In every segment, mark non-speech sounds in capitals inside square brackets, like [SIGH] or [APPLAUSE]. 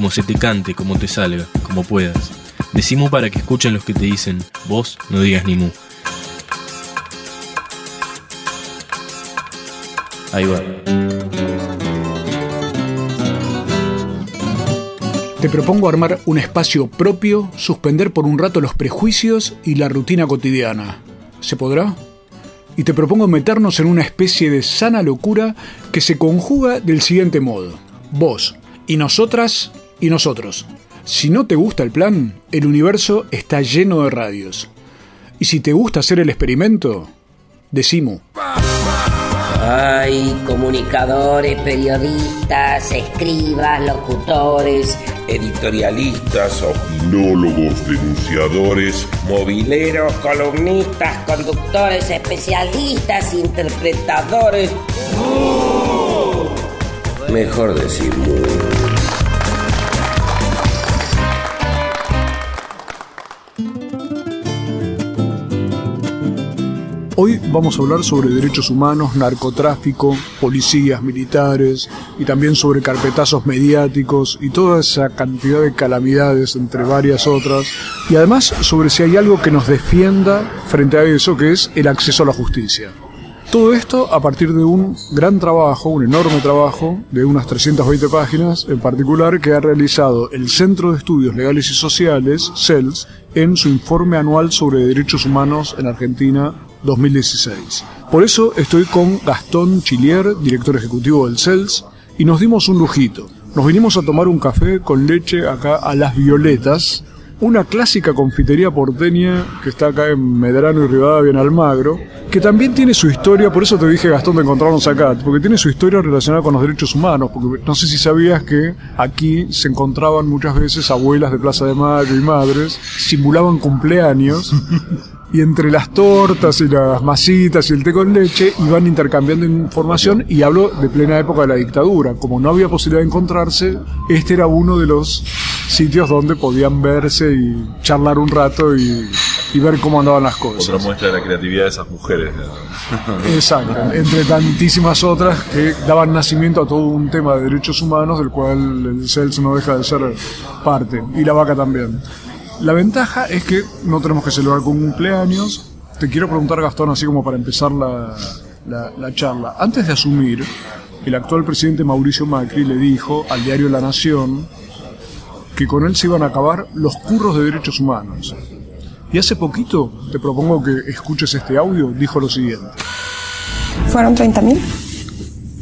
como se te cante, como te salga, como puedas. Decimu para que escuchen los que te dicen, vos no digas ni mu. Ahí va. Te propongo armar un espacio propio, suspender por un rato los prejuicios y la rutina cotidiana. ¿Se podrá? Y te propongo meternos en una especie de sana locura que se conjuga del siguiente modo. Vos y nosotras y nosotros. Si no te gusta el plan, el universo está lleno de radios. Y si te gusta hacer el experimento, decimo. Hay comunicadores, periodistas, escribas, locutores, editorialistas, opinólogos, denunciadores, mobileros, columnistas, conductores, especialistas, interpretadores. Mejor decir Hoy vamos a hablar sobre derechos humanos, narcotráfico, policías, militares y también sobre carpetazos mediáticos y toda esa cantidad de calamidades entre varias otras. Y además sobre si hay algo que nos defienda frente a eso que es el acceso a la justicia. Todo esto a partir de un gran trabajo, un enorme trabajo de unas 320 páginas en particular que ha realizado el Centro de Estudios Legales y Sociales, CELS, en su informe anual sobre derechos humanos en Argentina 2016. Por eso estoy con Gastón Chilier, director ejecutivo del CELS, y nos dimos un lujito. Nos vinimos a tomar un café con leche acá a Las Violetas, una clásica confitería porteña que está acá en Medrano y Rivadavia en Almagro, que también tiene su historia, por eso te dije Gastón de encontrarnos acá, porque tiene su historia relacionada con los derechos humanos, porque no sé si sabías que aquí se encontraban muchas veces abuelas de Plaza de Mayo y madres, simulaban cumpleaños y entre las tortas y las masitas y el té con leche iban intercambiando información y hablo de plena época de la dictadura. Como no había posibilidad de encontrarse, este era uno de los sitios donde podían verse y charlar un rato y, ver cómo andaban las cosas. Otra muestra de la creatividad de esas mujeres. [LAUGHS] Exacto, entre tantísimas otras que daban nacimiento a todo un tema de derechos humanos del cual el CELS no deja de ser parte, y la vaca también. La ventaja es que no tenemos que celebrar con cumpleaños. Te quiero preguntar, Gastón, así como para empezar la, la, charla. Antes de asumir, el actual presidente Mauricio Macri le dijo al diario La Nación que con él se iban a acabar los curros de derechos humanos. Y hace poquito, te propongo que escuches este audio, dijo lo siguiente. ¿Fueron 30.000?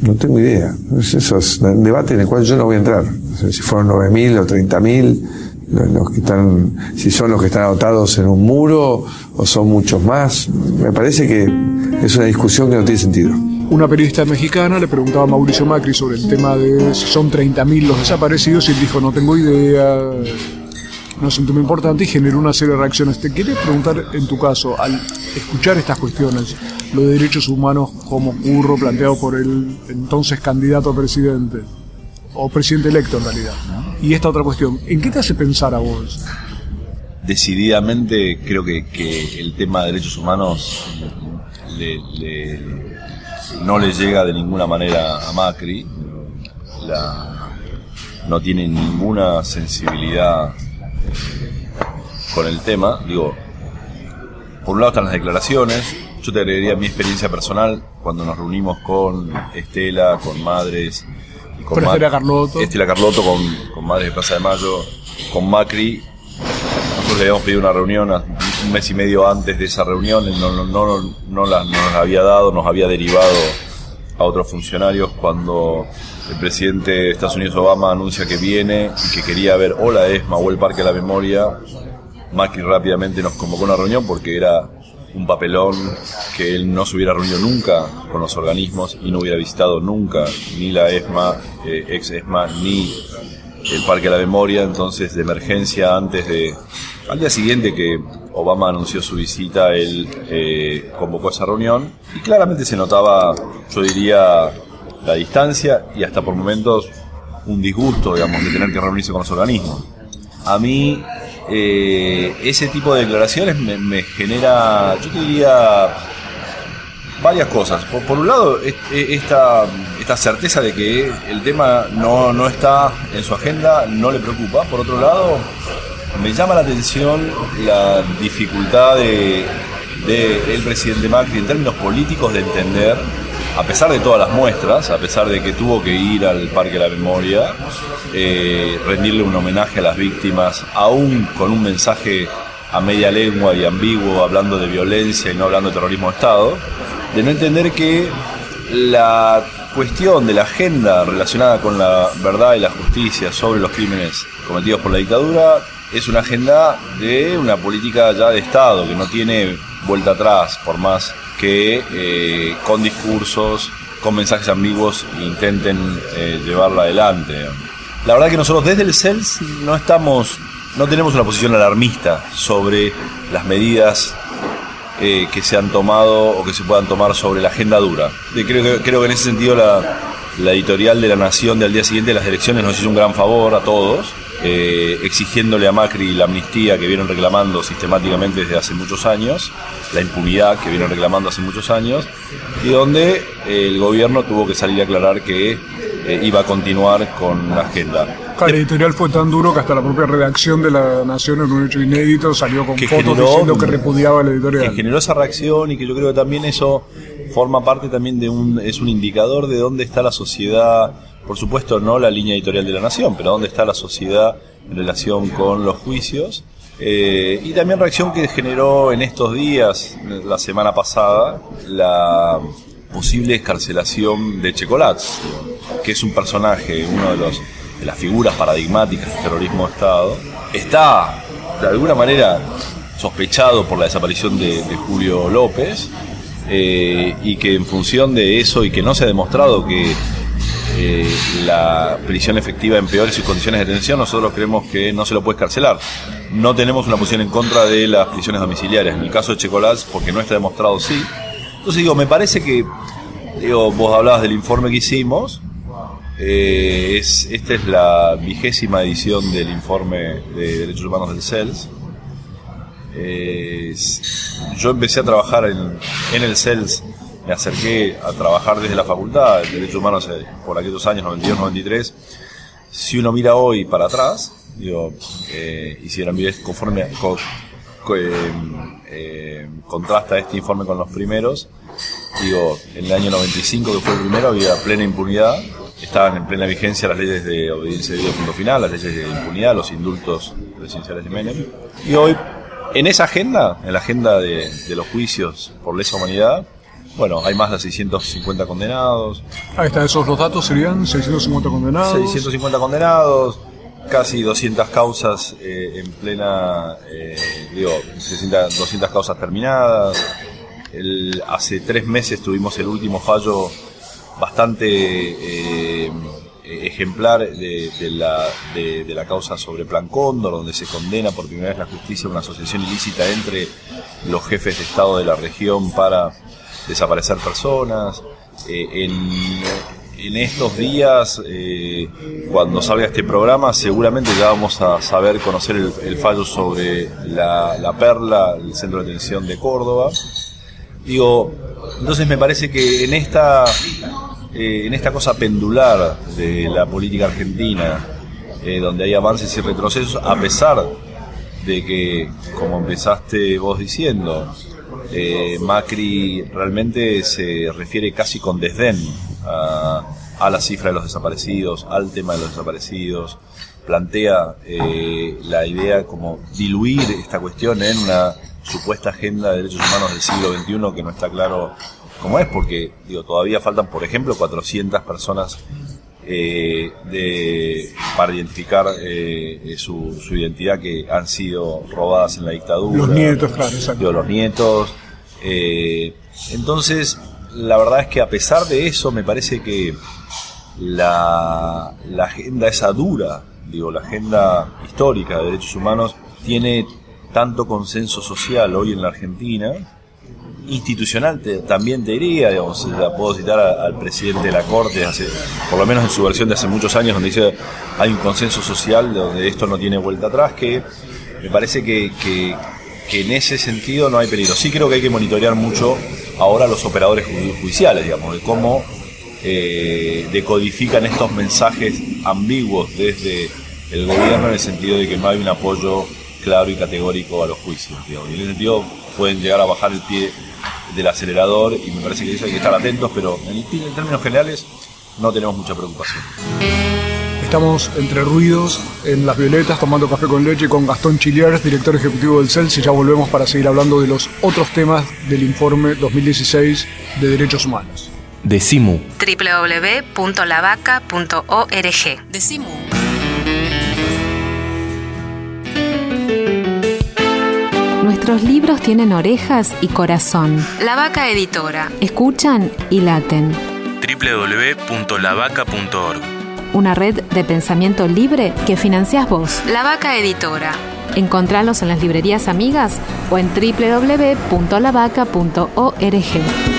No tengo idea. Eso es un debate en el cual yo no voy a entrar. si fueron 9.000 o 30.000 los que están, si son los que están anotados en un muro o son muchos más. Me parece que es una discusión que no tiene sentido. Una periodista mexicana le preguntaba a Mauricio Macri sobre el tema de si son 30.000 los desaparecidos y él dijo no tengo idea, no es un tema importante y generó una serie de reacciones. Te quería preguntar en tu caso, al escuchar estas cuestiones, lo de derechos humanos como curro planteado por el entonces candidato a presidente, o presidente electo en realidad. Y esta otra cuestión, ¿en qué te hace pensar a vos? Decididamente creo que, el tema de derechos humanos no le llega de ninguna manera a Macri. no tiene ninguna sensibilidad eh, con el tema. Digo, por un lado están las declaraciones, yo te agregaría mi experiencia personal cuando nos reunimos con Estela, con madres con, Estela Carlotto. Estela Carlotto con, con Madres de Plaza de Mayo, con Macri. Nosotros le habíamos pedido una reunión un mes y medio antes de esa reunión, no, no, no, la, nos había dado, nos había derivado a otros funcionarios cuando el presidente de Estados Unidos Obama anuncia que viene y que quería ver o la ESMA o el Parque de la Memoria. Macri rápidamente nos convocó a una reunión porque era un papelón que él no se hubiera reunido nunca con los organismos y no hubiera visitado nunca ni la ESMA, eh, ex ESMA, ni el Parque de la Memoria, entonces de emergencia antes de... Al día siguiente que Obama anunció su visita, él eh, convocó esa reunión y claramente se notaba, yo diría, la distancia y hasta por momentos un disgusto, digamos, de tener que reunirse con los organismos. A mí eh, ese tipo de declaraciones me, genera, yo te diría, varias cosas. Por, un lado, esta, esta certeza de que el tema no, no está en su agenda, no le preocupa. Por otro lado, me llama la atención la dificultad de, de el presidente Macri en términos políticos de entender, a pesar de todas las muestras, a pesar de que tuvo que ir al Parque de la Memoria, eh, rendirle un homenaje a las víctimas, aún con un mensaje a media lengua y ambiguo, hablando de violencia y no hablando de terrorismo de Estado, de no entender que la cuestión de la agenda relacionada con la verdad y la justicia sobre los crímenes cometidos por la dictadura es una agenda de una política ya de Estado que no tiene vuelta atrás, por más que eh, con discursos, con mensajes ambiguos intenten eh, llevarla adelante. La verdad que nosotros desde el CELS no estamos, no tenemos una posición alarmista sobre las medidas eh, que se han tomado o que se puedan tomar sobre la agenda dura. Creo, que, creo que en ese sentido la, la editorial de La Nación del día siguiente de las elecciones nos hizo un gran favor a todos, eh, exigiéndole a Macri la amnistía que vienen reclamando sistemáticamente desde hace muchos años, la impunidad que vienen reclamando hace muchos años, y donde el gobierno tuvo que salir a aclarar que eh, iba a continuar con la agenda. El editorial fue tan duro que hasta la propia redacción de La Nación en un hecho inédito salió con Que fotos generó diciendo que repudiaba el que editorial. generó esa reacción y que yo creo que también eso forma parte también de un es un indicador de dónde está la sociedad por supuesto no la línea editorial de la nación pero dónde está la sociedad en relación con los juicios Eh, y también reacción que generó en estos días la semana pasada la posible escarcelación de Checolats que es un personaje uno de los de las figuras paradigmáticas del terrorismo de Estado. Está de alguna manera sospechado por la desaparición de, de Julio López eh, y que en función de eso y que no se ha demostrado que eh, la prisión efectiva empeore sus condiciones de detención, nosotros creemos que no se lo puede escarcelar. No tenemos una posición en contra de las prisiones domiciliarias. En el caso de Checolás, porque no está demostrado, sí. Entonces digo, me parece que, digo, vos hablabas del informe que hicimos, eh, es, esta es la vigésima edición del informe de derechos humanos del CELS. Eh, yo empecé a trabajar en, en el CELS, me acerqué a trabajar desde la facultad de Derechos Humanos eh, por aquellos años 92-93. Si uno mira hoy para atrás, digo, eh, y si la miré conforme co- co- eh, eh, contrasta este informe con los primeros, digo, en el año 95 que fue el primero había plena impunidad, estaban en plena vigencia las leyes de obediencia de punto final, las leyes de impunidad, los indultos presidenciales de Menem. Y hoy, en esa agenda, en la agenda de, de los juicios por lesa humanidad, bueno, hay más de 650 condenados, Ahí está, esos los datos serían 650 condenados. 650 condenados, casi 200 causas eh, en plena, eh, digo, 600 200 causas terminadas. El- hace tres meses tuvimos el último fallo bastante eh, ejemplar de, de la, de, de la causa sobre Plan Cóndor, donde se condena por primera vez la justicia a una asociación ilícita entre los jefes de Estado de la región para desaparecer personas. Eh, en, estos días, eh, cuando salga este programa, seguramente ya vamos a saber conocer el, fallo sobre la, la Perla, el centro de detención de Córdoba. Digo, entonces me parece que en esta, eh, en esta cosa pendular de la política argentina, donde hay avances y retrocesos, a pesar de que, como empezaste vos diciendo, eh, Macri realmente se refiere casi con desdén a, a la cifra de los desaparecidos, al tema de los desaparecidos, plantea eh, la idea como diluir esta cuestión en una supuesta agenda de derechos humanos del siglo XXI que no está claro cómo es, porque digo, todavía faltan, por ejemplo, 400 personas eh, de, para identificar eh, su, su identidad que han sido robadas en la dictadura. Los nietos, claro, exacto. Digo, los nietos. eh, entonces, la verdad es que a pesar de eso, me parece que la, la agenda esa dura Digo, la agenda histórica de derechos humanos tiene tanto consenso social hoy en la Argentina, institucional también te diría, digamos, la puedo citar al presidente de la Corte, hace, por lo menos en su versión de hace muchos años, donde dice hay un consenso social donde esto no tiene vuelta atrás, que me parece que, que, en ese sentido no hay peligro. Sí creo que hay que monitorear mucho ahora los operadores judiciales, digamos, de cómo eh, decodifican estos mensajes ambiguos desde el gobierno en el sentido de que no hay un apoyo claro y categórico a los juicios. Digamos. Y en ese sentido pueden llegar a bajar el pie del acelerador y me parece que eso hay que estar atentos, pero en, términos generales no tenemos mucha preocupación. Estamos entre ruidos en Las Violetas tomando café con leche con Gastón Chiliares, director ejecutivo del CELS, y ya volvemos para seguir hablando de los otros temas del informe 2016 de Derechos Humanos. Decimu. www.lavaca.org. Decimu. Nuestros libros tienen orejas y corazón. La Vaca Editora. Escuchan y laten. www.lavaca.org. Una red de pensamiento libre que financias vos. La Vaca Editora. Encontralos en las librerías amigas o en www.lavaca.org.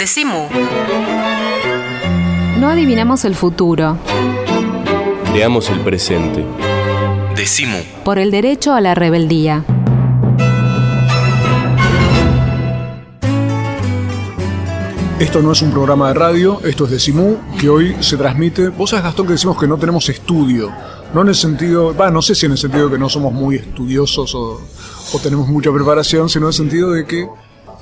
Decimu. No adivinamos el futuro. Creamos el presente. Decimu. Por el derecho a la rebeldía. Esto no es un programa de radio, esto es Decimu, que hoy se transmite. Vos sabés, Gastón, que decimos que no tenemos estudio. No en el sentido, va, no sé si en el sentido de que no somos muy estudiosos o, o tenemos mucha preparación, sino en el sentido de que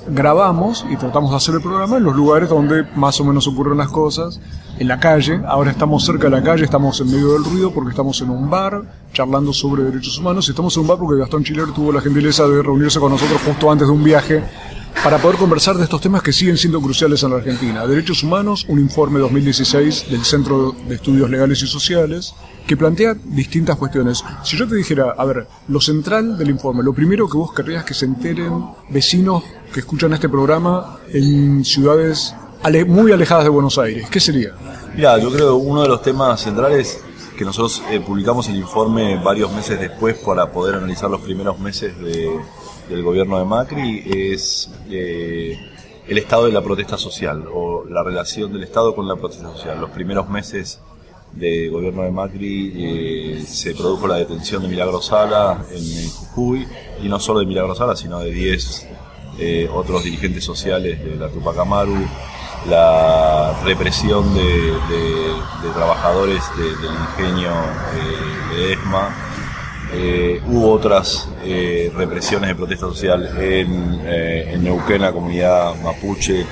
grabamos y tratamos de hacer el programa en los lugares donde más o menos ocurren las cosas, en la calle, ahora estamos cerca de la calle, estamos en medio del ruido porque estamos en un bar charlando sobre derechos humanos y estamos en un bar porque Gastón Chiller tuvo la gentileza de reunirse con nosotros justo antes de un viaje para poder conversar de estos temas que siguen siendo cruciales en la Argentina. Derechos humanos, un informe 2016 del Centro de Estudios Legales y Sociales, que plantea distintas cuestiones. Si yo te dijera, a ver, lo central del informe, lo primero que vos querrías que se enteren vecinos que escuchan este programa en ciudades muy alejadas de Buenos Aires, ¿qué sería? Mira, yo creo uno de los temas centrales que nosotros eh, publicamos el informe varios meses después para poder analizar los primeros meses del gobierno de Macri es eh, el estado de la protesta social o la relación del Estado con la protesta social. Los primeros meses de gobierno de Macri eh, se produjo la detención de Milagro Sala en, Jujuy, y no solo de Milagro Sala, sino de 10 eh, otros dirigentes sociales de la Tupac Amaru, la represión de, trabajadores del ingenio eh, de ESMA. hubo otras represiones de protesta social en, en Neuquén, la comunidad mapuche,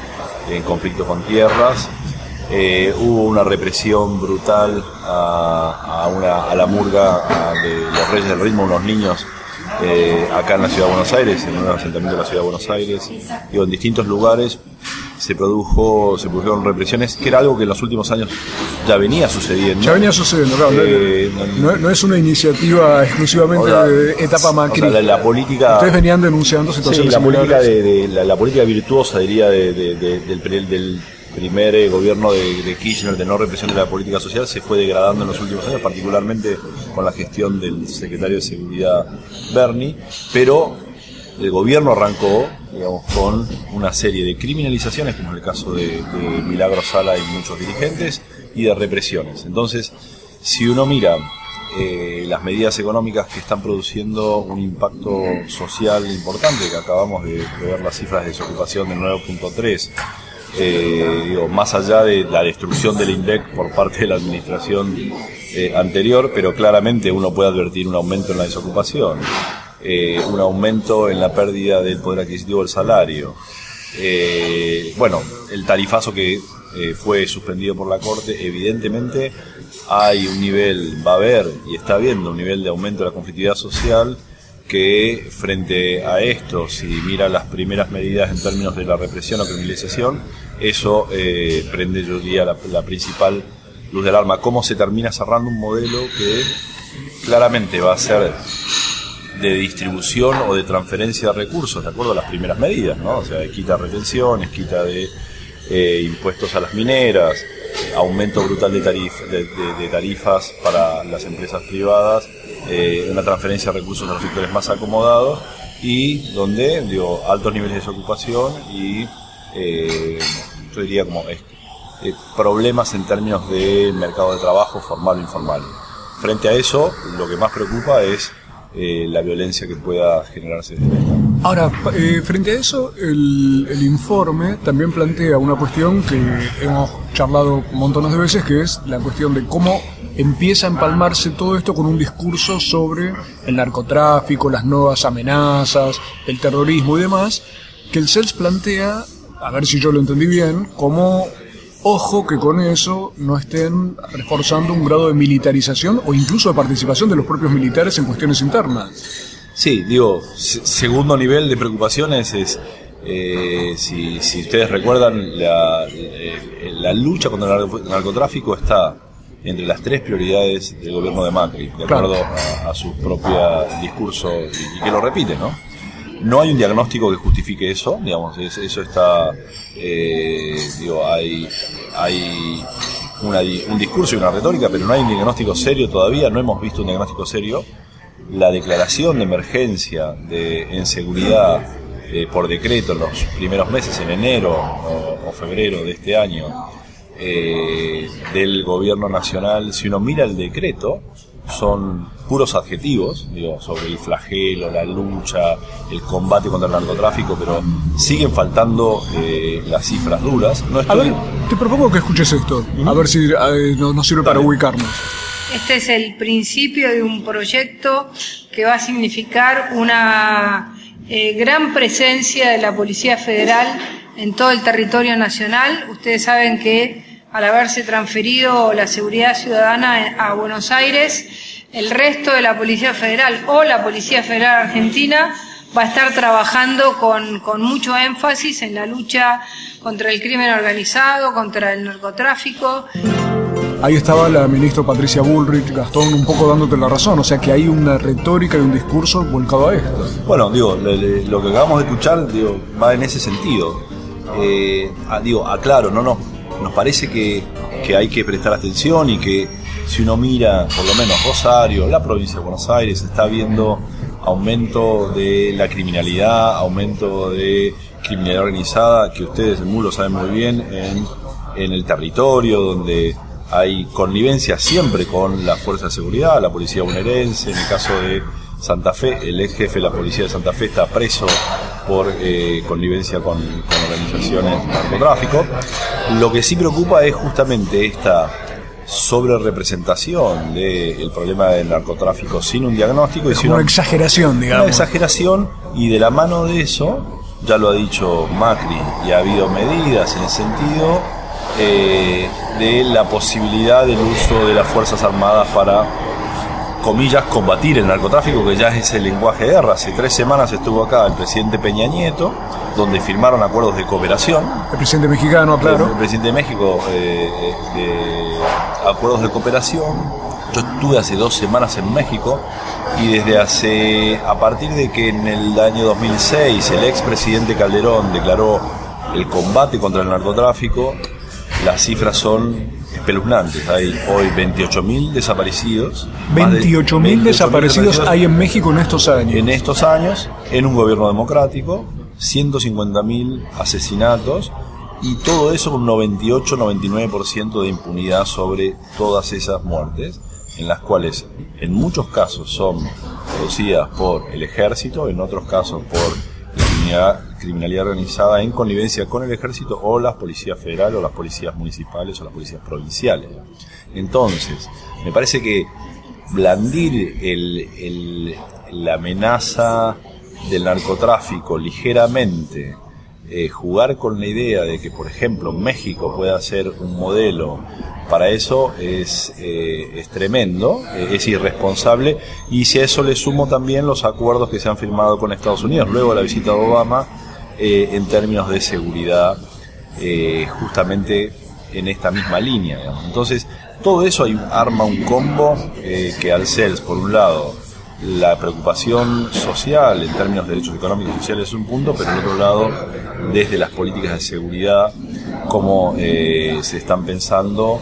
en conflicto con tierras, eh, hubo una represión brutal a, una, a la murga de los Reyes del Ritmo, unos niños eh, acá en la ciudad de Buenos Aires, en un asentamiento de la ciudad de Buenos Aires, y en distintos lugares se produjo se produjeron represiones, que era algo que en los últimos años ya venía sucediendo. Ya venía sucediendo, claro. Eh, no, es una iniciativa exclusivamente de etapa Macri. la, política. Ustedes venían denunciando situaciones la política de, la, política virtuosa, diría, del, del primer eh, gobierno de, Kirchner de no represión de la política social se fue degradando en los últimos años, particularmente con la gestión del secretario de Seguridad Bernie, pero el gobierno arrancó digamos, con una serie de criminalizaciones, como es el caso de, Milagro Sala y muchos dirigentes, y de represiones. Entonces, si uno mira eh, las medidas económicas que están produciendo un impacto social importante, que acabamos de, de ver las cifras de desocupación del 9.3, eh, digo, más allá de la destrucción del INDEC por parte de la administración eh, anterior, pero claramente uno puede advertir un aumento en la desocupación, eh, un aumento en la pérdida del poder adquisitivo del salario. bueno, el tarifazo que eh, fue suspendido por la Corte, evidentemente hay un nivel, va a haber y está habiendo un nivel de aumento de la conflictividad social que frente a esto, si mira las primeras medidas en términos de la represión o criminalización, eso eh, prende, yo diría, la, la principal luz del arma. ¿Cómo se termina cerrando un modelo que claramente va a ser de distribución o de transferencia de recursos, de acuerdo a las primeras medidas, ¿no? O sea, quita retenciones, quita de eh, impuestos a las mineras, aumento brutal de, de, tarifas para las empresas privadas, eh, una transferencia de recursos a los sectores más acomodados y donde, digo, altos niveles de desocupación y eh, yo diría como problemas en términos de mercado de trabajo formal o informal. Frente a eso, lo que más preocupa es eh, la violencia que pueda generarse desde el Estado. Ahora, eh, frente a eso, el, informe también plantea una cuestión que hemos charlado montones de veces, que es la cuestión de cómo empieza a empalmarse todo esto con un discurso sobre el narcotráfico, las nuevas amenazas, el terrorismo y demás, que el CELS plantea, a ver si yo lo entendí bien, como Ojo que con eso no estén reforzando un grado de militarización o incluso de participación de los propios militares en cuestiones internas. Sí, digo, segundo nivel de preocupaciones es, eh, si, ustedes recuerdan, la, eh, la, lucha contra el narcotráfico está entre las tres prioridades del gobierno de Macri, de acuerdo a, su propio discurso y, y que lo repite, ¿no? No hay un diagnóstico que justifique eso, digamos, eso está, eh, digo, hay, hay un discurso y una retórica, pero no hay un diagnóstico serio todavía, no hemos visto un diagnóstico serio. La declaración de emergencia de, en seguridad eh, por decreto en los primeros meses, en enero o, febrero de este año, eh, del gobierno nacional, si uno mira el decreto, son puros adjetivos, digo, sobre el flagelo, la lucha, el combate contra el narcotráfico, pero siguen faltando eh, las cifras duras. No A ver, te propongo que escuches esto, a ver si eh, nos sirve para ubicarnos. Este es el principio de un proyecto que va a significar una eh, gran presencia de la Policía Federal en todo el territorio nacional. Ustedes saben que al haberse transferido la seguridad ciudadana a Buenos Aires, el resto de la Policía Federal o la Policía Federal Argentina va a estar trabajando con, con mucho énfasis en la lucha contra el crimen organizado, contra el narcotráfico. Ahí estaba la ministra Patricia Bullrich, Gastón, un poco dándote la razón, o sea que hay una retórica y un discurso volcado a esto. Bueno, digo, lo que acabamos de escuchar digo, va en ese sentido. Eh, digo, aclaro, no, no, nos parece que, hay que prestar atención y que si uno mira, por lo menos Rosario, la provincia de Buenos Aires, está viendo aumento de la criminalidad, aumento de criminalidad organizada, que ustedes en MULO saben muy bien, en, en el territorio, donde hay connivencia siempre con la fuerza de seguridad, la policía bonaerense, en el caso de Santa Fe, el ex jefe de la policía de Santa Fe está preso por eh, connivencia con, organizaciones de narcotráfico. Lo que sí preocupa es justamente esta sobre representación del problema del narcotráfico sin un diagnóstico. y una exageración, digamos. Una exageración y de la mano de eso, ya lo ha dicho Macri y ha habido medidas en el sentido eh, de la posibilidad del uso de las Fuerzas Armadas para comillas, combatir el narcotráfico, que ya es el lenguaje de guerra. Hace tres semanas estuvo acá el presidente Peña Nieto, donde firmaron acuerdos de cooperación. El presidente mexicano, claro. El, presidente de México, eh, de acuerdos de cooperación. Yo estuve hace dos semanas en México y desde hace, a partir de que en el año 2006 el expresidente Calderón declaró el combate contra el narcotráfico, las cifras son espeluznantes. Hay hoy 28.000 desaparecidos. 28.000 desaparecidos hay en México en estos años. En estos años, en un gobierno democrático, 150.000 asesinatos y todo eso con un 98-99% de impunidad sobre todas esas muertes, en las cuales en muchos casos son producidas por el ejército, en otros casos por criminalidad, organizada en connivencia con el ejército o las policías federales o las policías municipales o las policías provinciales. Entonces, me parece que blandir el, la amenaza del narcotráfico ligeramente eh, jugar con la idea de que, por ejemplo, México pueda ser un modelo para eso es, eh, tremendo, eh, es irresponsable y si a eso le sumo también los acuerdos que se han firmado con Estados Unidos luego la visita de Obama eh, en términos de seguridad justamente en esta misma línea. Entonces todo eso arma un combo que al CELS por un lado la preocupación social en términos de derechos económicos y sociales es un punto, pero en otro lado, desde las políticas de seguridad, cómo se están pensando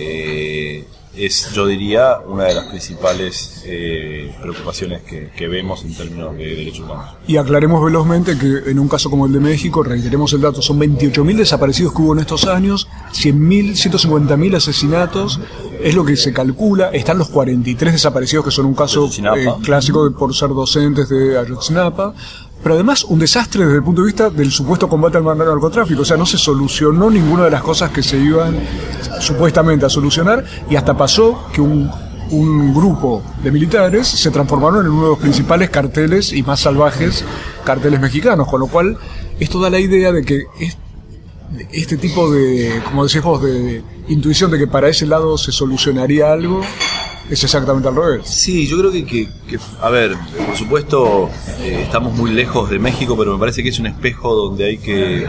eh, es, yo diría, una de las principales eh, preocupaciones que, vemos en términos de derechos humanos. Y aclaremos velozmente que en un caso como el de México, reiteremos el dato, son 28.000 desaparecidos que hubo en estos años, 100.000, 150.000 asesinatos, es lo que se calcula, están los 43 desaparecidos que son un caso eh, clásico por ser docentes de Ayotzinapa, pero además un desastre desde el punto de vista del supuesto combate al narcotráfico. O sea, no se solucionó ninguna de las cosas que se iban supuestamente a solucionar y hasta pasó que un, un grupo de militares se transformaron en uno de los principales carteles y más salvajes carteles mexicanos, con lo cual esto da la idea de que este tipo de, como decís vos, de intuición de que para ese lado se solucionaría algo, es exactamente al revés. Sí, yo creo que, que, a ver, por supuesto eh, estamos muy lejos de México, pero me parece que es un espejo donde hay que,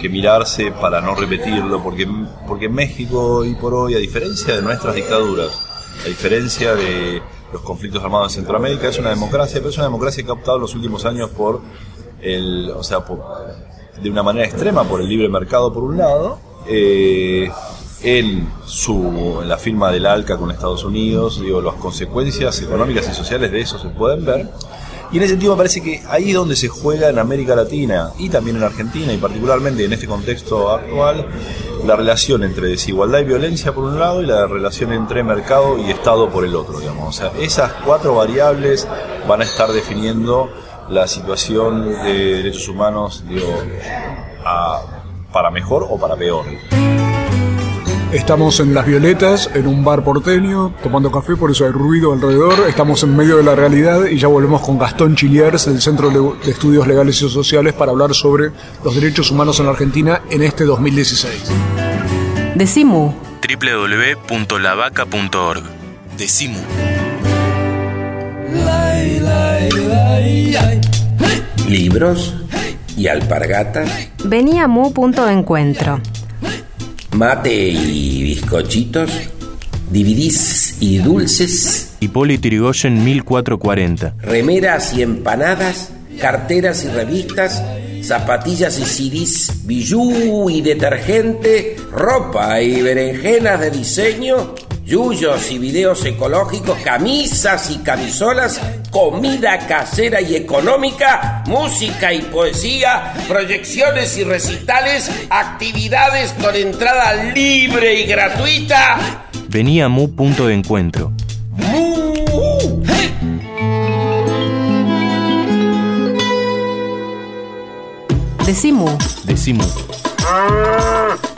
que mirarse para no repetirlo, porque, porque México y por hoy, a diferencia de nuestras dictaduras, a diferencia de los conflictos armados en Centroamérica, es una democracia, pero es una democracia que ha optado en los últimos años por el, o sea, de una manera extrema por el libre mercado por un lado, eh, en, su, en la firma del ALCA con Estados Unidos, digo, las consecuencias económicas y sociales de eso se pueden ver. Y en ese sentido me parece que ahí es donde se juega en América Latina y también en Argentina y particularmente en este contexto actual la relación entre desigualdad y violencia por un lado y la relación entre mercado y Estado por el otro, digamos. O sea, esas cuatro variables van a estar definiendo la situación de derechos humanos, digo, para mejor o para peor. Estamos en Las Violetas, en un bar porteño, tomando café, por eso hay ruido alrededor. Estamos en medio de la realidad y ya volvemos con Gastón Chiliers del Centro de Estudios Legales y Sociales para hablar sobre los derechos humanos en la Argentina en este 2016. Decimu. www.lavaca.org. Decimu. Libros y alpargatas. Venía mate y bizcochitos, dividís y dulces. Hipólito Yrigoyen 1440. Remeras y empanadas, carteras y revistas, zapatillas y CDs, bijú y detergente, ropa y berenjenas de diseño, yuyos y videos ecológicos, camisas y camisolas, comida casera y económica, música y poesía, proyecciones y recitales, actividades con entrada libre y gratuita. Venía Mu punto de encuentro. ¡Mu! Decimu. Decimu.